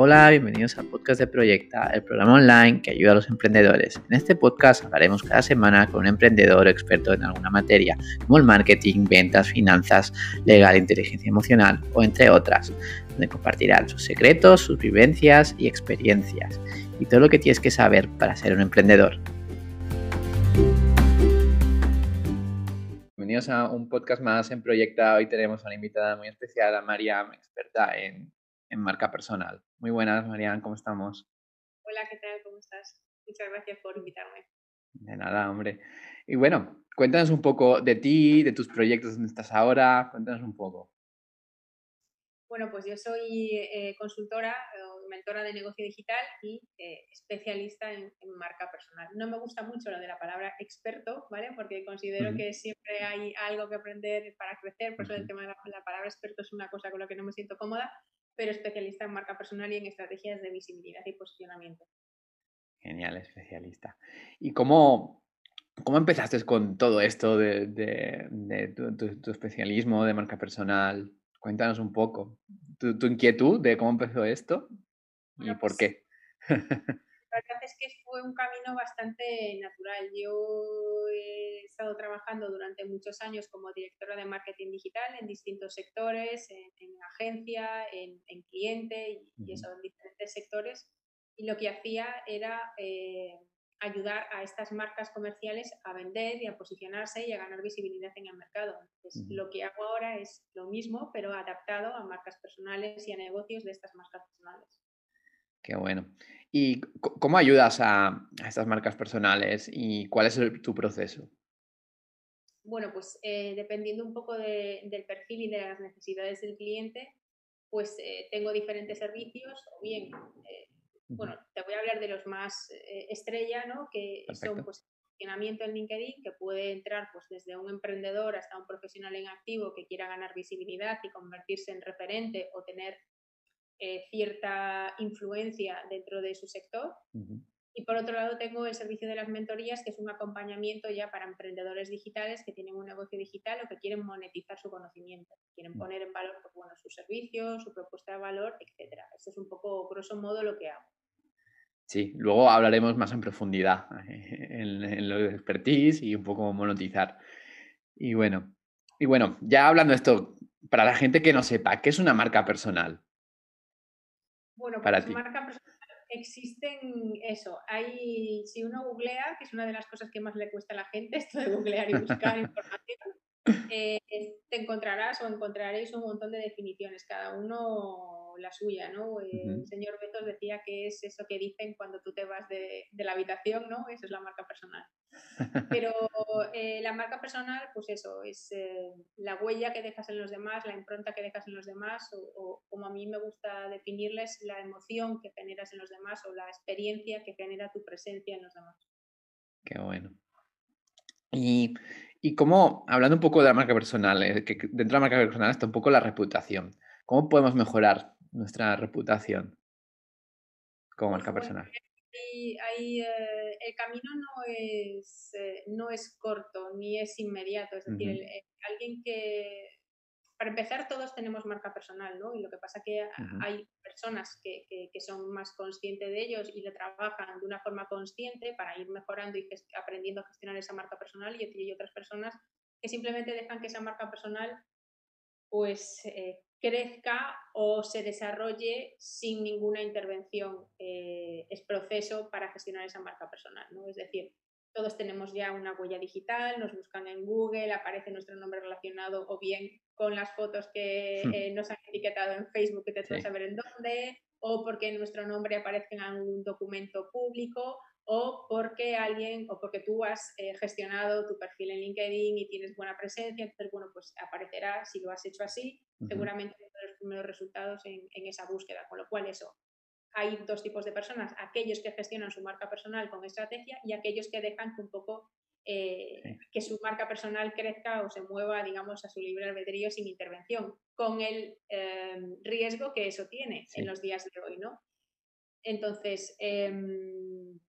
Hola, bienvenidos al podcast de Proyecta, el programa online que ayuda a los emprendedores. En este podcast hablaremos cada semana con un emprendedor experto en alguna materia, como el marketing, ventas, finanzas, legal, inteligencia emocional o entre otras, donde compartirán sus secretos, sus vivencias y experiencias y todo lo que tienes que saber para ser un emprendedor. Bienvenidos a un podcast más en Proyecta. Hoy tenemos a una invitada muy especial, a Mariam, experta en en marca personal. Muy buenas, Marian, ¿cómo estamos? Hola, ¿qué tal? ¿Cómo estás? Muchas gracias por invitarme. De nada, hombre. Y bueno, cuéntanos un poco de ti, de tus proyectos, donde estás ahora, cuéntanos un poco. Bueno, pues yo soy eh, consultora o mentora de negocio digital y eh, especialista en, marca personal. No me gusta mucho lo de la palabra experto, ¿vale? Porque considero que siempre hay algo que aprender para crecer, por eso el tema de la, la, palabra experto es una cosa con la que no me siento cómoda, pero especialista en marca personal y en estrategias de visibilidad y posicionamiento. Genial, especialista. ¿Y cómo, cómo empezaste con todo esto de, tu, especialismo de marca personal? Cuéntanos un poco. ¿Tu, inquietud de cómo empezó esto y por pues qué? La verdad es que fue un camino bastante natural. Yo he estado trabajando durante muchos años como directora de marketing digital en distintos sectores, en, agencia, en, cliente y, eso, en diferentes sectores. Y lo que hacía era eh, ayudar a estas marcas comerciales a vender y a posicionarse y a ganar visibilidad en el mercado. Entonces, lo que hago ahora es lo mismo, pero adaptado a marcas personales y a negocios de estas marcas personales. Qué bueno. ¿Y cómo ayudas a, estas marcas personales y cuál es tu proceso? Bueno, pues eh, dependiendo un poco del perfil y de las necesidades del cliente, pues eh, tengo diferentes servicios o bien, eh, bueno, te voy a hablar de los más estrella, ¿no? Que son pues posicionamiento en LinkedIn, que puede entrar pues desde un emprendedor hasta un profesional en activo que quiera ganar visibilidad y convertirse en referente o tener cierta influencia dentro de su sector. Y por otro lado tengo el servicio de las mentorías, que es un acompañamiento ya para emprendedores digitales que tienen un negocio digital o que quieren monetizar su conocimiento, quieren mm. poner en valor pues, bueno, su servicio, su propuesta de valor, etc. Esto es un poco, grosso modo, lo que hago. Sí, luego hablaremos más en profundidad en, en lo de expertise y un poco monetizar. Y bueno, y bueno, ya hablando de esto, para la gente que no sepa, ¿qué es una marca personal? Bueno, para pues marca personal existen eso. Hay, si uno googlea, que es una de las cosas que más le cuesta a la gente, esto de googlear y buscar información, eh, te encontrarás o encontraréis un montón de definiciones, cada uno la suya, ¿no? El señor Betos decía que es eso que dicen cuando tú te vas de, la habitación, ¿no? Eso es la marca personal. Pero eh, la marca personal, pues eso, es eh, la huella que dejas en los demás, la impronta que dejas en los demás, o, como a mí me gusta definirles, la emoción que generas en los demás o la experiencia que genera tu presencia en los demás. Qué bueno. Y, y como, hablando un poco de la marca personal, eh, que dentro de la marca personal está un poco la reputación. ¿Cómo podemos mejorar nuestra reputación como marca pues, personal? Eh, el camino no es, eh, no es corto ni es inmediato. Es decir, alguien que, para empezar, todos tenemos marca personal, ¿no? Y lo que pasa es que hay personas que, que, son más conscientes de ellos y lo trabajan de una forma consciente para ir mejorando y aprendiendo a gestionar esa marca personal y, hay otras personas que simplemente dejan que esa marca personal pues eh, crezca o se desarrolle sin ninguna intervención. Eh, es proceso para gestionar esa marca personal, ¿no? Es decir, todos tenemos ya una huella digital, nos buscan en Google, aparece nuestro nombre relacionado o bien con las fotos que hmm. eh, nos han etiquetado en Facebook que te sí. saber en dónde, o porque nuestro nombre aparece en algún documento público, o porque alguien o porque tú has eh, gestionado tu perfil en LinkedIn y tienes buena presencia, entonces, bueno, pues aparecerá, si lo has hecho así, seguramente los primeros resultados en, esa búsqueda, con lo cual eso. Hay dos tipos de personas, aquellos que gestionan su marca personal con estrategia y aquellos que dejan que un poco eh, que su marca personal crezca o se mueva, digamos, a su libre albedrío sin intervención, con el em, riesgo que eso tiene en los días de hoy, ¿no? Entonces, em,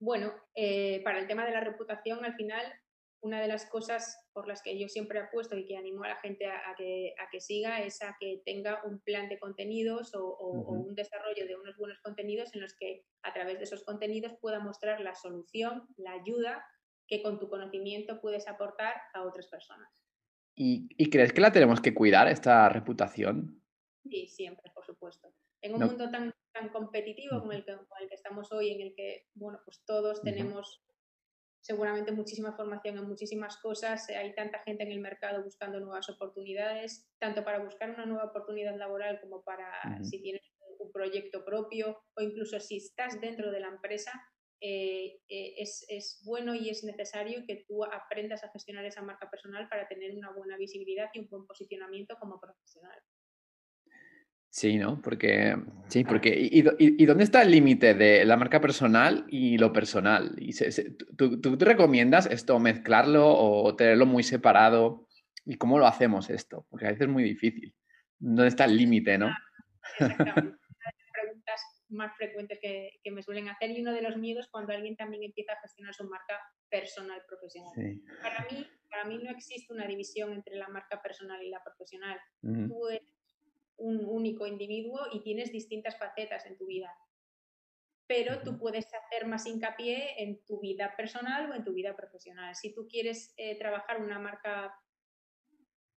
bueno, eh, para el tema de la reputación, al final, una de las cosas por las que yo siempre apuesto y que animo a la gente a, que, a que, siga es a que tenga un plan de contenidos o, un desarrollo de unos buenos contenidos en los que a través de esos contenidos pueda mostrar la solución, la ayuda que con tu conocimiento puedes aportar a otras personas. ¿Y, crees que la tenemos que cuidar, esta reputación? Sí, siempre, por supuesto. En un mundo tan, tan competitivo como el, que, el que estamos hoy, en el que, bueno, pues todos tenemos seguramente muchísima formación en muchísimas cosas, eh, hay tanta gente en el mercado buscando nuevas oportunidades, tanto para buscar una nueva oportunidad laboral como para si tienes un proyecto propio o incluso si estás dentro de la empresa, eh, eh, es, es, bueno y es necesario que tú aprendas a gestionar esa marca personal para tener una buena visibilidad y un buen posicionamiento como profesional. Sí, ¿no? Porque, sí, porque, ¿y, y, dónde está el límite de la marca personal y lo personal? Y ¿tú, tú, te recomiendas esto, mezclarlo o tenerlo muy separado? ¿Y cómo lo hacemos esto? Porque a veces es muy difícil. ¿Dónde está el límite, no? Exactamente. Una de las preguntas más frecuentes que, que, me suelen hacer y uno de los miedos cuando alguien también empieza a gestionar su marca personal profesional. Para, mí, para mí no existe una división entre la marca personal y la profesional. Tú eres un único individuo y tienes distintas facetas en tu vida. Pero tú puedes hacer más hincapié en tu vida personal o en tu vida profesional. Si tú quieres eh, trabajar una marca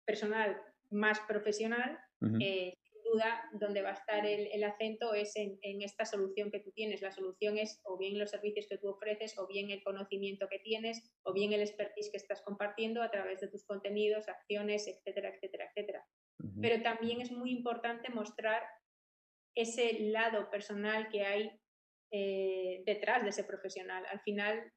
personal más profesional, eh, sin duda donde va a estar el, acento es en, esta solución que tú tienes. La solución es o bien los servicios que tú ofreces, o bien el conocimiento que tienes, o bien el expertise que estás compartiendo a través de tus contenidos, acciones, etcétera, etcétera, etcétera pero también es muy importante mostrar ese lado personal que hay eh, detrás de ese profesional. Al final,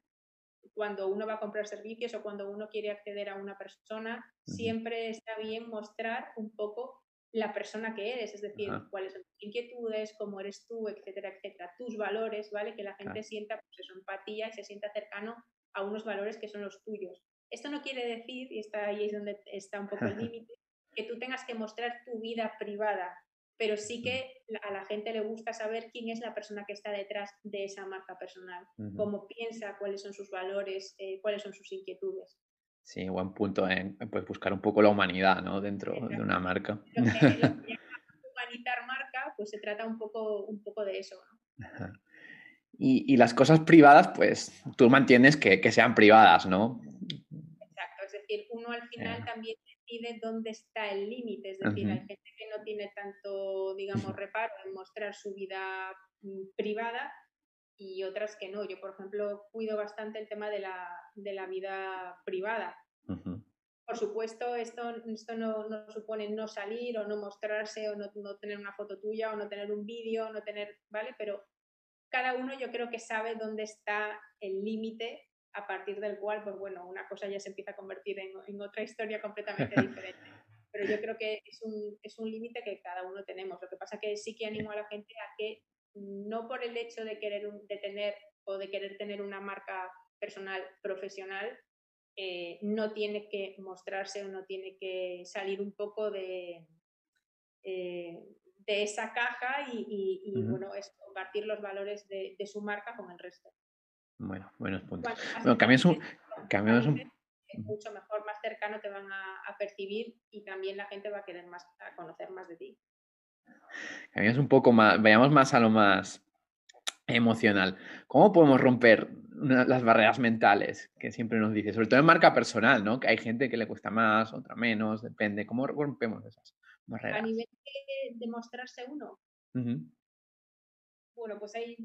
cuando uno va a comprar servicios o cuando uno quiere acceder a una persona, siempre está bien mostrar un poco la persona que eres, es decir, cuáles son tus inquietudes, cómo eres tú, etcétera, etcétera, tus valores, ¿vale? Que la gente sienta pues, empatía y se sienta cercano a unos valores que son los tuyos. Esto no quiere decir, y está ahí es donde está un poco el límite, que tú tengas que mostrar tu vida privada, pero sí que a la gente le gusta saber quién es la persona que está detrás de esa marca personal, cómo piensa, cuáles son sus valores, eh, cuáles son sus inquietudes. Sí, buen punto en pues, buscar un poco la humanidad ¿no? dentro de una marca. Lo que, humanizar marca, pues se trata un poco, un poco de eso. Y, y, las cosas privadas, pues tú mantienes que, que, sean privadas, ¿no? Exacto, es decir, uno al final también decide dónde está el límite. Es decir, hay gente que no tiene tanto, digamos, reparo en mostrar su vida mm, privada y otras que no. Yo, por ejemplo, cuido bastante el tema de la, de la vida privada. Por supuesto, esto, esto no, no, supone no salir o no mostrarse o no, no tener una foto tuya o no tener un vídeo, no tener, ¿vale? Pero cada uno yo creo que sabe dónde está el límite a partir del cual, pues bueno, una cosa ya se empieza a convertir en, en otra historia completamente diferente. Pero yo creo que es un, es un límite que cada uno tenemos. Lo que pasa que sí que animo a la gente a que no por el hecho de querer de tener o de querer tener una marca personal profesional, eh, no tiene que mostrarse o no tiene que salir un poco de, eh, de esa caja y, y, bueno, es compartir los valores de, de, su marca con el resto. Bueno, buenos puntos. Bueno, cambias un, cambias un... mucho mejor, más cercano te van a, percibir y también la gente va a querer más, a conocer más de ti. Cambias un poco más, vayamos más a lo más emocional. ¿Cómo podemos romper las barreras mentales que siempre nos dice? Sobre todo en marca personal, ¿no? Que hay gente que le cuesta más, otra menos, depende. ¿Cómo rompemos esas barreras? A nivel de, mostrarse uno. Bueno, pues hay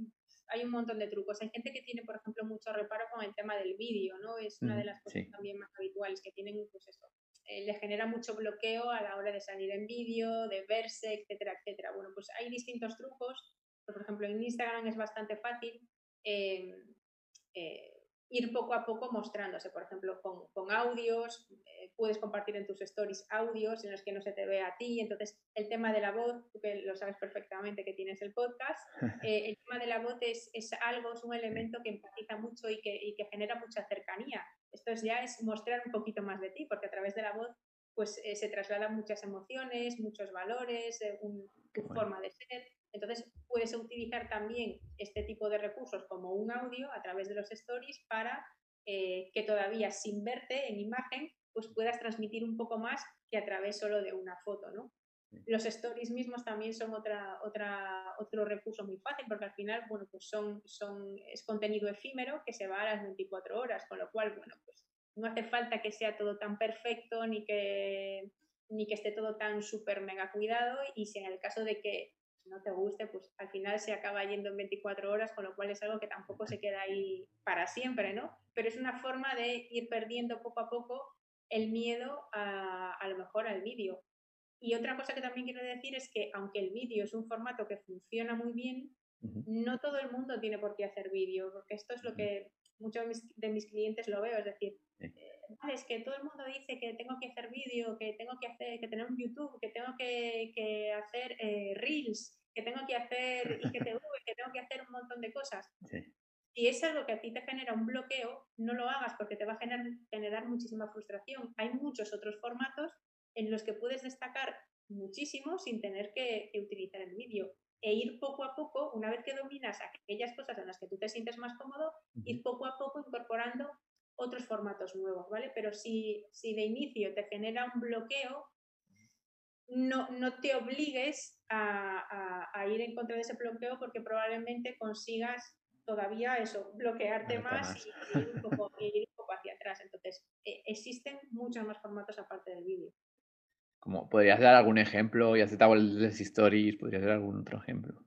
hay un montón de trucos. Hay gente que tiene, por ejemplo, mucho reparo con el tema del vídeo, ¿no? Es una de las cosas también más habituales que tienen, pues eso, eh, le genera mucho bloqueo a la hora de salir en vídeo, de verse, etcétera, etcétera. Bueno, pues hay distintos trucos. Por ejemplo, en Instagram es bastante fácil. Eh, eh, ir poco a poco mostrándose, por ejemplo, con, con audios, eh, puedes compartir en tus stories audios en los que no se te ve a ti, entonces el tema de la voz, tú que lo sabes perfectamente que tienes el podcast, eh, el tema de la voz es, es, algo, es un elemento que empatiza mucho y que, y que genera mucha cercanía. Esto es ya es mostrar un poquito más de ti, porque a través de la voz pues eh, se trasladan muchas emociones, muchos valores, un, tu forma de ser. Entonces, puedes utilizar también este tipo de recursos como un audio a través de los stories para eh, que todavía sin verte en imagen, pues puedas transmitir un poco más que a través solo de una foto, ¿no? Los stories mismos también son otra, otra, otro recurso muy fácil porque al final, bueno, pues son, son, es contenido efímero que se va a las 24 horas, con lo cual, bueno, pues no hace falta que sea todo tan perfecto ni que, ni que esté todo tan súper mega cuidado y si en el caso de que no te guste, pues al final se acaba yendo en 24 horas, con lo cual es algo que tampoco se queda ahí para siempre, ¿no? Pero es una forma de ir perdiendo poco a poco el miedo a, a lo mejor al vídeo. Y otra cosa que también quiero decir es que aunque el vídeo es un formato que funciona muy bien, no todo el mundo tiene por qué hacer vídeo, porque esto es lo que muchos de mis, clientes lo veo, es decir, eh, es que todo el mundo dice que tengo que hacer vídeo, que tengo que hacer, que tener un YouTube, que tengo que, hacer eh, Reels, que tengo que hacer IGTV, que tengo que hacer un montón de cosas. Si es algo que a ti te genera un bloqueo, no lo hagas porque te va a generar, generar muchísima frustración. Hay muchos otros formatos en los que puedes destacar muchísimo sin tener que, utilizar el vídeo e ir poco a poco, una vez que dominas aquellas cosas en las que tú te sientes más cómodo, ir poco a poco incorporando otros formatos nuevos, ¿vale? Pero si, si de inicio te genera un bloqueo, no, no te obligues a, a, ir en contra de ese bloqueo porque probablemente consigas todavía eso, bloquearte más, Y, ir un poco, ir un poco hacia atrás. Entonces, e, existen muchos más formatos aparte del vídeo. Como, ¿Podrías dar algún ejemplo? Ya aceptaba las stories, ¿podrías dar algún otro ejemplo?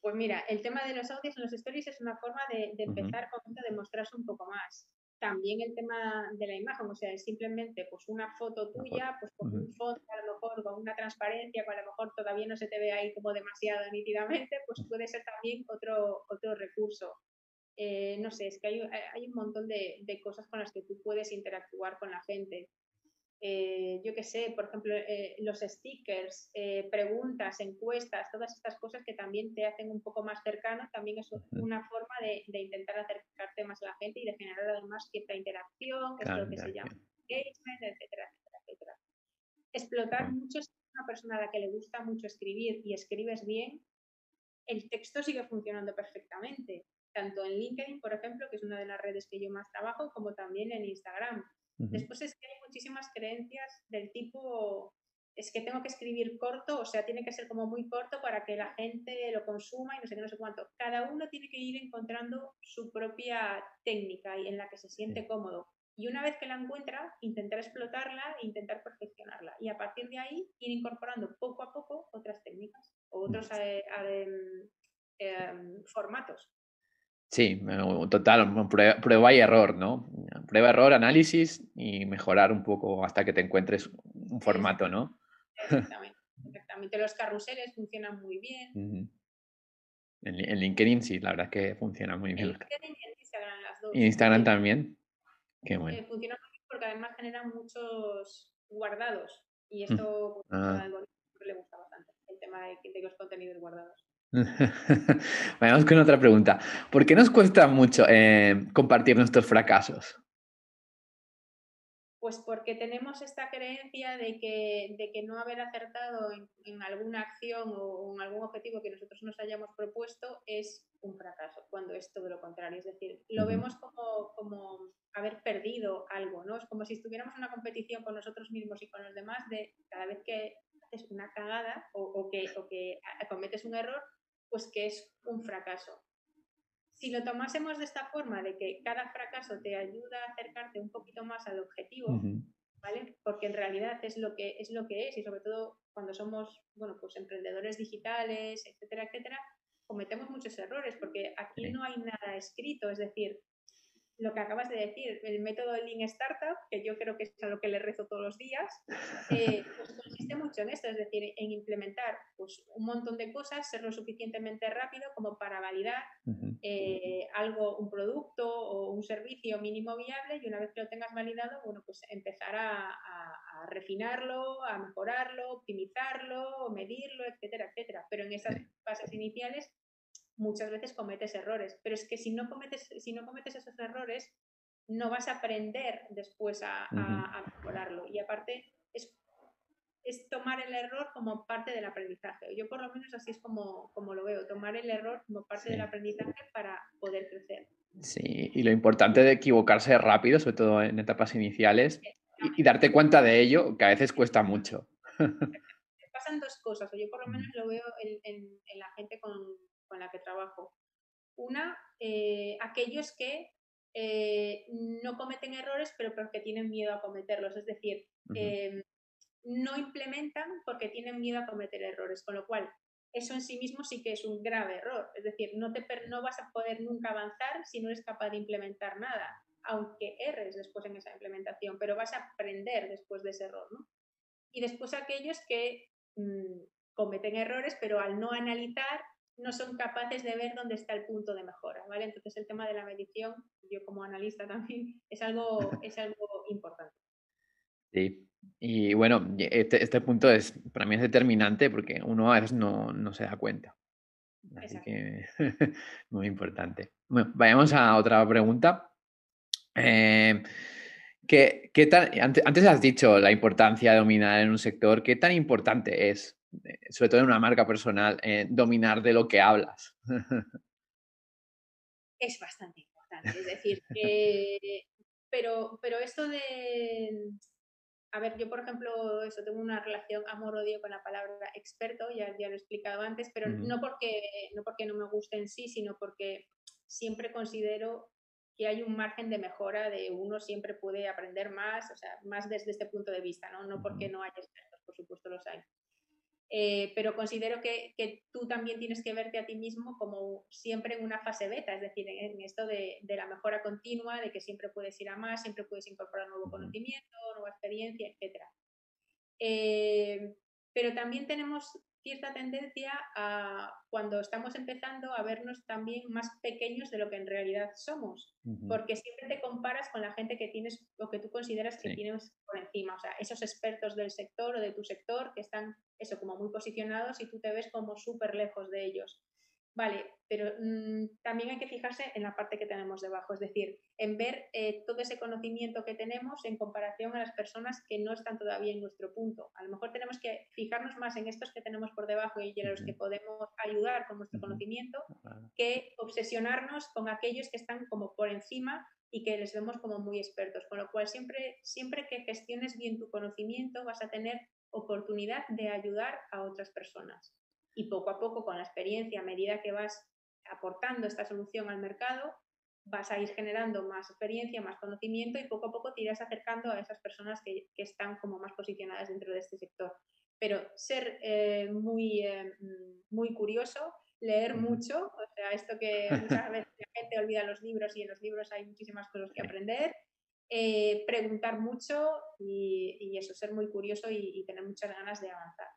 Pues mira, el tema de los audios en los stories es una forma de, empezar con de mostrarse un poco más. También el tema de la imagen, o sea, es simplemente pues una foto tuya, pues con un fondo a lo mejor, con una transparencia que a lo mejor todavía no se te ve ahí como demasiado nítidamente, pues puede ser también otro, otro recurso. Eh, no sé, es que hay, hay un montón de, de, cosas con las que tú puedes interactuar con la gente. Eh, yo qué sé, por ejemplo, eh, los stickers, eh, preguntas, encuestas, todas estas cosas que también te hacen un poco más cercano, también es una forma de, intentar acercarte más a la gente y de generar además cierta interacción, que es lo que se llama engagement, etcétera, etcétera, etcétera. Explotar mucho, si una persona a la que le gusta mucho escribir y escribes bien, el texto sigue funcionando perfectamente, tanto en LinkedIn, por ejemplo, que es una de las redes que yo más trabajo, como también en Instagram Después es que hay muchísimas creencias del tipo, es que tengo que escribir corto, o sea, tiene que ser como muy corto para que la gente lo consuma y no sé qué, no sé cuánto. Cada uno tiene que ir encontrando su propia técnica y en la que se siente cómodo. Y una vez que la encuentra, intentar explotarla e intentar perfeccionarla. Y a partir de ahí, ir incorporando poco a poco otras técnicas o otros eh, em, em, formatos. Sí, total, prueba, y error, ¿no? Prueba, error, análisis y mejorar un poco hasta que te encuentres un formato, ¿no? Exactamente, exactamente. Los carruseles funcionan muy bien. en, LinkedIn sí, la verdad es que funciona muy bien. En LinkedIn y en Instagram las dos. ¿Y Instagram también? Qué bueno. Eh, funciona muy bien porque además generan muchos guardados y esto pues, ah. le gusta bastante, el tema de, de los contenidos guardados. Vamos con otra pregunta. ¿Por qué nos cuesta mucho eh, compartir nuestros fracasos? Pues porque tenemos esta creencia de que, de que no haber acertado en, alguna acción o en algún objetivo que nosotros nos hayamos propuesto es un fracaso, cuando es todo lo contrario. Es decir, lo vemos como, como haber perdido algo, ¿no? Es como si estuviéramos en una competición con nosotros mismos y con los demás de cada vez que haces una cagada o, que, o que cometes un error, pues que es un fracaso. Si lo tomásemos de esta forma, de que cada fracaso te ayuda a acercarte un poquito más al objetivo, ¿vale? Porque en realidad es lo que es lo que es y sobre todo cuando somos, bueno, pues emprendedores digitales, etcétera, etcétera, cometemos muchos errores porque aquí no hay nada escrito, es decir, lo que acabas de decir, el método Lean Startup, que yo creo que es a lo que le rezo todos los días, eh, pues consiste mucho en esto, es decir, en implementar pues, un montón de cosas, ser lo suficientemente rápido como para validar eh, algo, un producto o un servicio mínimo viable y una vez que lo tengas validado, bueno, pues empezar a, a refinarlo, a mejorarlo, optimizarlo, medirlo, etcétera, etcétera. Pero en esas fases iniciales muchas veces cometes errores, pero es que si no cometes, si no cometes esos errores, no vas a aprender después a, mejorarlo. Y aparte, es, es tomar el error como parte del aprendizaje. Yo por lo menos así es como, como lo veo, tomar el error como parte del aprendizaje para poder crecer. Sí, y lo importante de equivocarse rápido, sobre todo en etapas iniciales, y, darte cuenta de ello, que a veces cuesta mucho. Pasan dos cosas, o yo por lo menos lo veo en, la gente con, la que trabajo. Una, eh, aquellos que eh, no cometen errores, pero porque tienen miedo a cometerlos. Es decir, em, no implementan porque tienen miedo a cometer errores, con lo cual eso en sí mismo sí que es un grave error. Es decir, no, te, no vas a poder nunca avanzar si no eres capaz de implementar nada, aunque erres después en esa implementación, pero vas a aprender después de ese error. ¿no? Y después aquellos que mm, cometen errores, pero al no analizar no son capaces de ver dónde está el punto de mejora, ¿vale? Entonces el tema de la medición, yo como analista también, es algo, es algo importante. Sí, y bueno, este, este, punto es, para mí es determinante porque uno a veces no, no se da cuenta. Así que muy importante. Bueno, vayamos a otra pregunta. Eh, ¿qué, qué tan, antes, antes, has dicho la importancia de dominar en un sector. ¿Qué tan importante es, sobre todo en una marca personal, eh, dominar de lo que hablas? es bastante importante. Es decir, que, pero, pero esto de, a ver, yo por ejemplo, eso tengo una relación amor-odio con la palabra experto, ya, ya lo he explicado antes, pero no, porque, no porque no me guste en sí, sino porque siempre considero que hay un margen de mejora de uno siempre puede aprender más, o sea, más desde este punto de vista, ¿no? No porque no haya expertos, por supuesto los hay. Eh, pero considero que, que, tú también tienes que verte a ti mismo como siempre en una fase beta, es decir, en, esto de, de, la mejora continua, de que siempre puedes ir a más, siempre puedes incorporar nuevo conocimiento, nueva experiencia, etc. Eh, pero también tenemos cierta tendencia a, cuando estamos empezando, a vernos también más pequeños de lo que en realidad somos, porque siempre te comparas con la gente que tienes o que tú consideras que tienes por encima, o sea, esos expertos del sector o de tu sector que están, eso, como muy posicionados y tú te ves como súper lejos de ellos. Vale, pero mm, también hay que fijarse en la parte que tenemos debajo, es decir, en ver eh, todo ese conocimiento que tenemos en comparación a las personas que no están todavía en nuestro punto. A lo mejor tenemos que fijarnos más en estos que tenemos por debajo y en los que podemos ayudar con nuestro conocimiento que obsesionarnos con aquellos que están como por encima y que les vemos como muy expertos. Con lo cual, siempre, siempre que gestiones bien tu conocimiento vas a tener oportunidad de ayudar a otras personas y poco a poco con la experiencia, a medida que vas aportando esta solución al mercado, vas a ir generando más experiencia, más conocimiento y poco a poco te irás acercando a esas personas que, que están como más posicionadas dentro de este sector. Pero ser eh, muy, eh, muy curioso, leer mucho, o sea, esto que muchas veces la gente olvida los libros y en los libros hay muchísimas cosas que aprender, eh, preguntar mucho y, y, eso, ser muy curioso y, y tener muchas ganas de avanzar.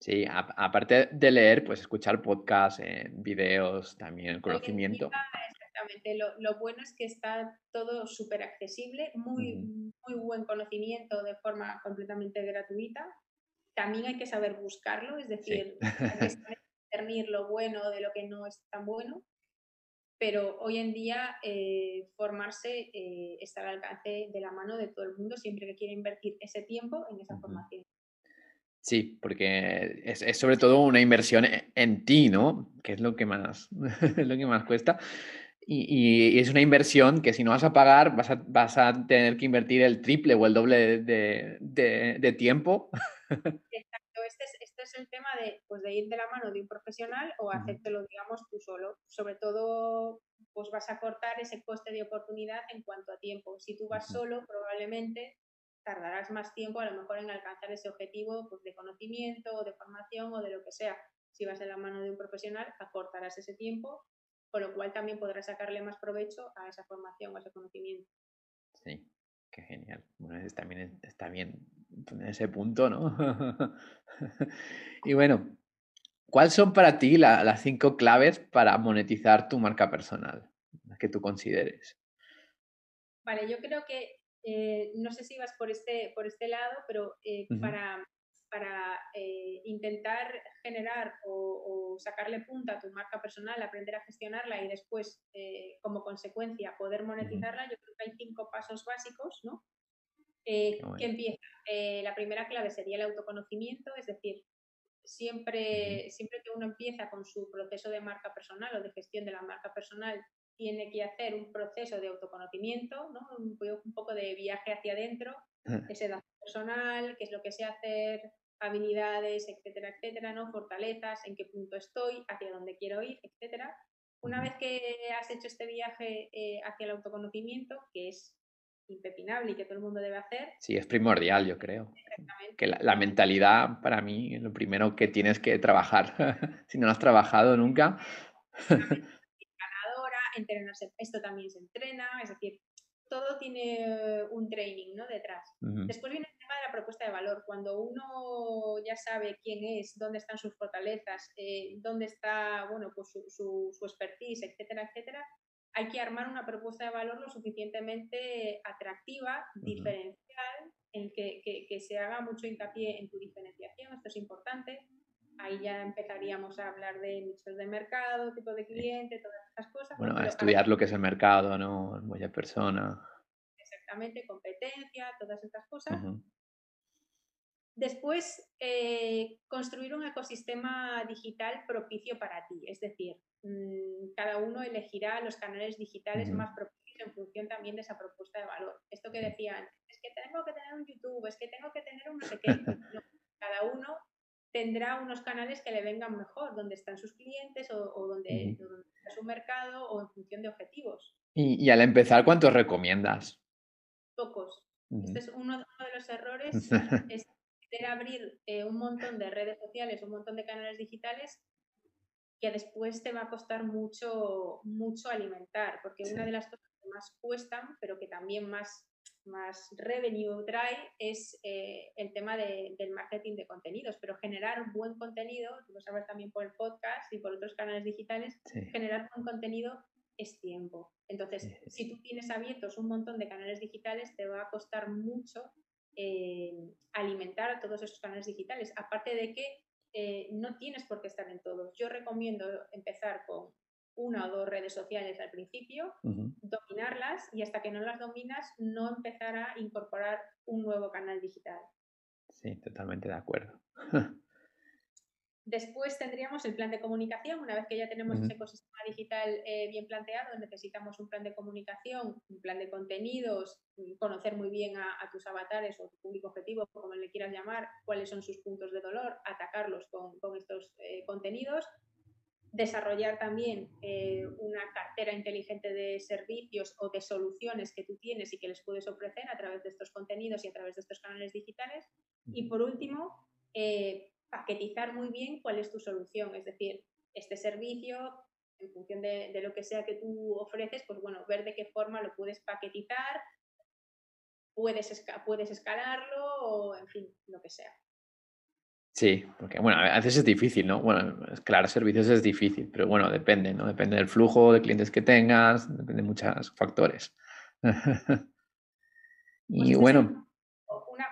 Sí, aparte de leer, pues escuchar podcasts, eh, videos, también el conocimiento. exactamente, lo, bueno es que está todo súper accesible, muy, muy buen conocimiento de forma completamente gratuita. También hay que saber buscarlo, es decir, hay que saber discernir lo bueno de lo que no es tan bueno. Pero hoy en día eh, formarse eh, está al alcance de la mano de todo el mundo siempre que quiera invertir ese tiempo en esa formación. Sí, porque es, es, sobre todo una inversión e, en ti, ¿no? Que es lo que más, lo que más cuesta. Y, y, es una inversión que si no vas a pagar, vas a, vas a tener que invertir el triple o el doble de, de, de tiempo. Exacto, este es, este es, el tema de, pues de ir de la mano de un profesional o hacértelo, digamos, tú solo. Sobre todo, pues vas a cortar ese coste de oportunidad en cuanto a tiempo. Si tú vas solo, probablemente tardarás más tiempo a lo mejor en alcanzar ese objetivo pues, de conocimiento o de formación o de lo que sea. Si vas de la mano de un profesional, acortarás ese tiempo, con lo cual también podrás sacarle más provecho a esa formación o a ese conocimiento. Sí, qué genial. Bueno, también está bien en ese punto, ¿no? y bueno, ¿cuáles son para ti las cinco claves para monetizar tu marca personal? Las que tú consideres. Vale, yo creo que eh, no sé si vas por este, por este lado, pero eh, para, para eh, intentar generar o, sacarle punta a tu marca personal, aprender a gestionarla y después, como consecuencia, poder monetizarla, yo creo que hay cinco pasos básicos, ¿no? ¿Qué empieza? La primera clave sería el autoconocimiento, es decir, siempre, siempre que uno empieza con su proceso de marca personal o de gestión de la marca personal, tiene que hacer un proceso de autoconocimiento, ¿no? un, un poco de viaje hacia adentro, ese dato personal, qué es lo que sé hacer, habilidades, etcétera, etcétera, ¿no? Fortalezas, en qué punto estoy, hacia dónde quiero ir, etcétera. Una vez que has hecho este viaje eh, hacia el autoconocimiento, que es impepinable y que todo el mundo debe hacer. Sí, es primordial, yo creo. Que la, mentalidad, para mí, es lo primero que tienes que trabajar. si no lo has trabajado nunca. Entrenarse, esto también se entrena, es decir, todo tiene un training ¿no? detrás. Después viene el tema de la propuesta de valor. Cuando uno ya sabe quién es, dónde están sus fortalezas, eh, dónde está bueno, pues su, su, su, expertise, etcétera, etcétera, hay que armar una propuesta de valor lo suficientemente atractiva, diferencial, en que, que, se haga mucho hincapié en tu diferenciación, esto es importante. Ahí ya empezaríamos a hablar de nichos de mercado, tipo de cliente, todas estas cosas. Bueno, a estudiar lo que es el mercado, ¿no? Mucha persona. Exactamente, competencia, todas estas cosas. Después, eh, construir un ecosistema digital propicio para ti, es decir, mm, cada uno elegirá los canales digitales más propicios en función también de esa propuesta de valor. Esto que decía antes, es que tengo que tener un YouTube, es que tengo que tener un no sé qué. cada uno tendrá unos canales que le vengan mejor, donde están sus clientes o, donde, está su mercado o en función de objetivos. Y, al empezar, ¿cuántos recomiendas? Pocos. Este es uno, uno, de los errores, es abrir eh, un montón de redes sociales, un montón de canales digitales que después te va a costar mucho, mucho alimentar, porque una de las cosas que más cuestan, pero que también más, más revenue trae, es eh, el tema del marketing de contenidos. Pero generar buen contenido, tú lo sabes también por el podcast y por otros canales digitales, generar buen contenido es tiempo. Entonces, si tú tienes abiertos un montón de canales digitales, te va a costar mucho eh, alimentar a todos esos canales digitales. Aparte de que eh, no tienes por qué estar en todos. Yo recomiendo empezar con una o dos redes sociales al principio, dominarlas y hasta que no las dominas, no empezar a incorporar un nuevo canal digital. Sí, totalmente de acuerdo. Después tendríamos el plan de comunicación. Una vez que ya tenemos ese ecosistema digital eh, bien planteado, necesitamos un plan de comunicación, un plan de contenidos, mm, conocer muy bien a, tus avatares o tu público objetivo, como le quieras llamar, cuáles son sus puntos de dolor, atacarlos con, estos eh, contenidos. Desarrollar también eh, una cartera inteligente de servicios o de soluciones que tú tienes y que les puedes ofrecer a través de estos contenidos y a través de estos canales digitales. Y por último, paquetizar muy bien cuál es tu solución, es decir, este servicio, en función de, lo que sea que tú ofreces, pues bueno, ver de qué forma lo puedes paquetizar, puedes, puedes escalarlo o, en fin, lo que sea. Sí, porque bueno, a veces es difícil, ¿no? Bueno, escalar servicios es difícil, pero bueno, depende, ¿no? Depende del flujo de clientes que tengas, depende de muchos factores. y pues bueno,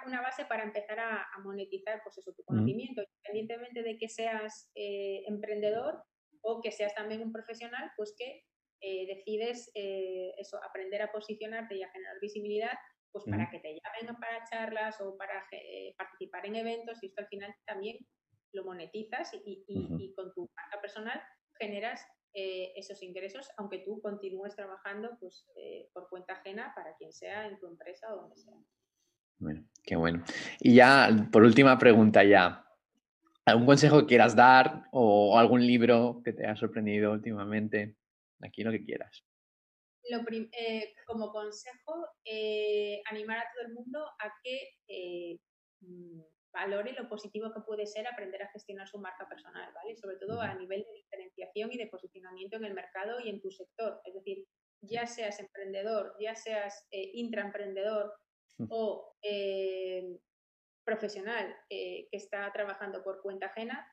una base para empezar a, monetizar pues eso, tu conocimiento, independientemente de que seas eh, emprendedor o que seas también un profesional, pues que eh, decides eh, eso, aprender a posicionarte y a generar visibilidad, pues para que te llamen para charlas o para participar en eventos y esto al final también lo monetizas y, y con tu marca personal generas esos ingresos, aunque tú continúes trabajando pues, por cuenta ajena para quien sea en tu empresa o donde sea. Bueno, qué bueno. Y ya, por última pregunta ya. ¿Algún consejo que quieras dar o algún libro que te haya sorprendido últimamente? Aquí lo que quieras. Eh, como consejo, eh, animar a todo el mundo a que eh, mm, valore lo positivo que puede ser aprender a gestionar su marca personal, ¿vale? Sobre todo a nivel de diferenciación y de posicionamiento en el mercado y en tu sector. Es decir, ya seas emprendedor, ya seas intraemprendedor, o eh, profesional eh, que está trabajando por cuenta ajena,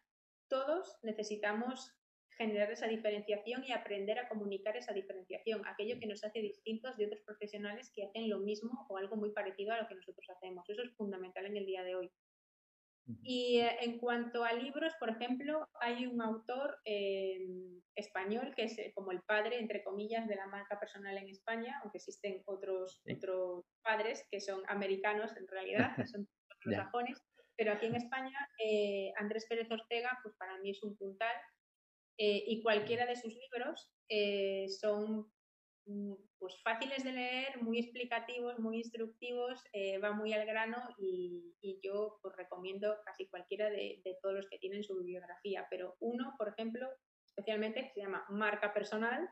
todos necesitamos generar esa diferenciación y aprender a comunicar esa diferenciación, aquello que nos hace distintos de otros profesionales que hacen lo mismo o algo muy parecido a lo que nosotros hacemos. Eso es fundamental en el día de hoy. Y eh, en cuanto a libros, por ejemplo, hay un autor eh, español que es eh, como el padre, entre comillas, de la marca personal en España, aunque existen otros, otros padres que son americanos en realidad, que son sajones, pero aquí en España Andrés Pérez Ortega, pues para mí es un puntal y cualquiera de sus libros son Mm, pues fáciles de leer, muy explicativos, muy instructivos, eh, va muy al grano y, yo pues, recomiendo casi cualquiera de, todos los que tienen su bibliografía, pero uno, por ejemplo, especialmente que se llama Marca Personal,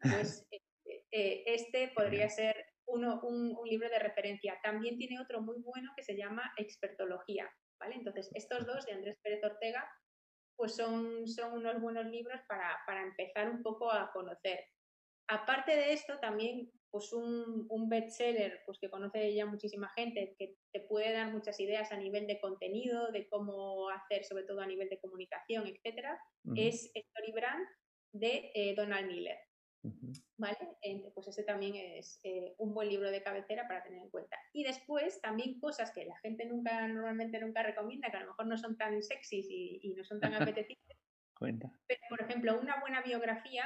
pues eh, eh, este podría ser uno, un, libro de referencia. También tiene otro muy bueno que se llama Expertología, ¿vale? Entonces, estos dos de Andrés Pérez Ortega, pues son, son unos buenos libros para, para empezar un poco a conocer. Aparte de esto, también pues un, un bestseller pues que conoce ya muchísima gente, que te puede dar muchas ideas a nivel de contenido, de cómo hacer, sobre todo a nivel de comunicación, etcétera, es Story Brand de eh, Donald Miller. ¿Vale? Pues ese también es eh, un buen libro de cabecera para tener en cuenta. Y después también cosas que la gente nunca, normalmente nunca recomienda, que a lo mejor no son tan sexys y, y no son tan apetecibles. Cuenta. Pero, por ejemplo, una buena biografía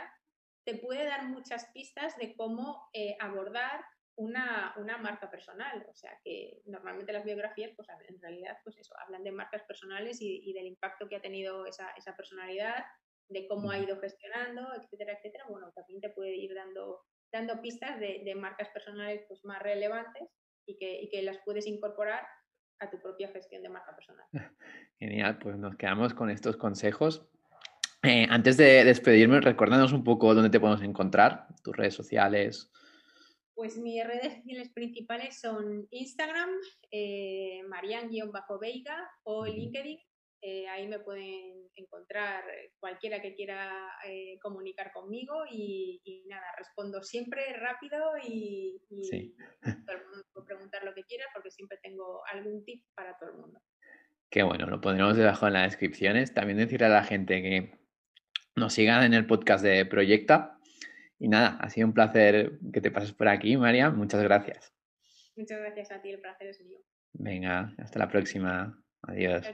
te puede dar muchas pistas de cómo eh, abordar una, marca personal. O sea que normalmente las biografías, pues en realidad, pues eso, hablan de marcas personales y, del impacto que ha tenido esa, personalidad, de cómo ha ido gestionando, etcétera, etcétera. Bueno, también te puede ir dando, dando pistas de, marcas personales pues, más relevantes y que, y que las puedes incorporar a tu propia gestión de marca personal. Genial, pues nos quedamos con estos consejos eh, antes de despedirme, recuérdanos un poco dónde te podemos encontrar, tus redes sociales. Pues mis redes sociales principales son Instagram, eh, Marian-Veiga o LinkedIn. Eh, ahí me pueden encontrar cualquiera que quiera eh, comunicar conmigo y, nada, respondo siempre rápido y, todo el mundo puede preguntar lo que quiera porque siempre tengo algún tip para todo el mundo. Qué bueno, lo pondremos debajo en las descripciones. También decirle a la gente que nos sigan en el podcast de Proyecta. Y nada, ha sido un placer que te pases por aquí, María. Muchas gracias. Muchas gracias a ti, el placer es mío. Venga, hasta la próxima. Adiós.